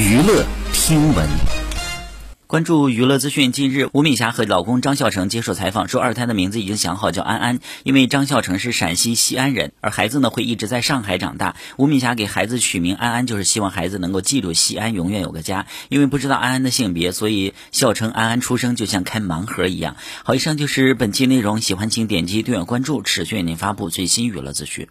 娱乐听闻，关注娱乐资讯。近日，吴敏霞和老公张孝成接受采访，说二胎的名字已经想好，叫安安。因为张孝成是陕西西安人，而孩子呢会一直在上海长大。吴敏霞给孩子取名安安，就是希望孩子能够记住西安，永远有个家。因为不知道安安的性别，所以孝成安安出生就像开盲盒一样。好，以上就是本期内容，喜欢请点击订阅、关注、持续为您发布最新娱乐资讯。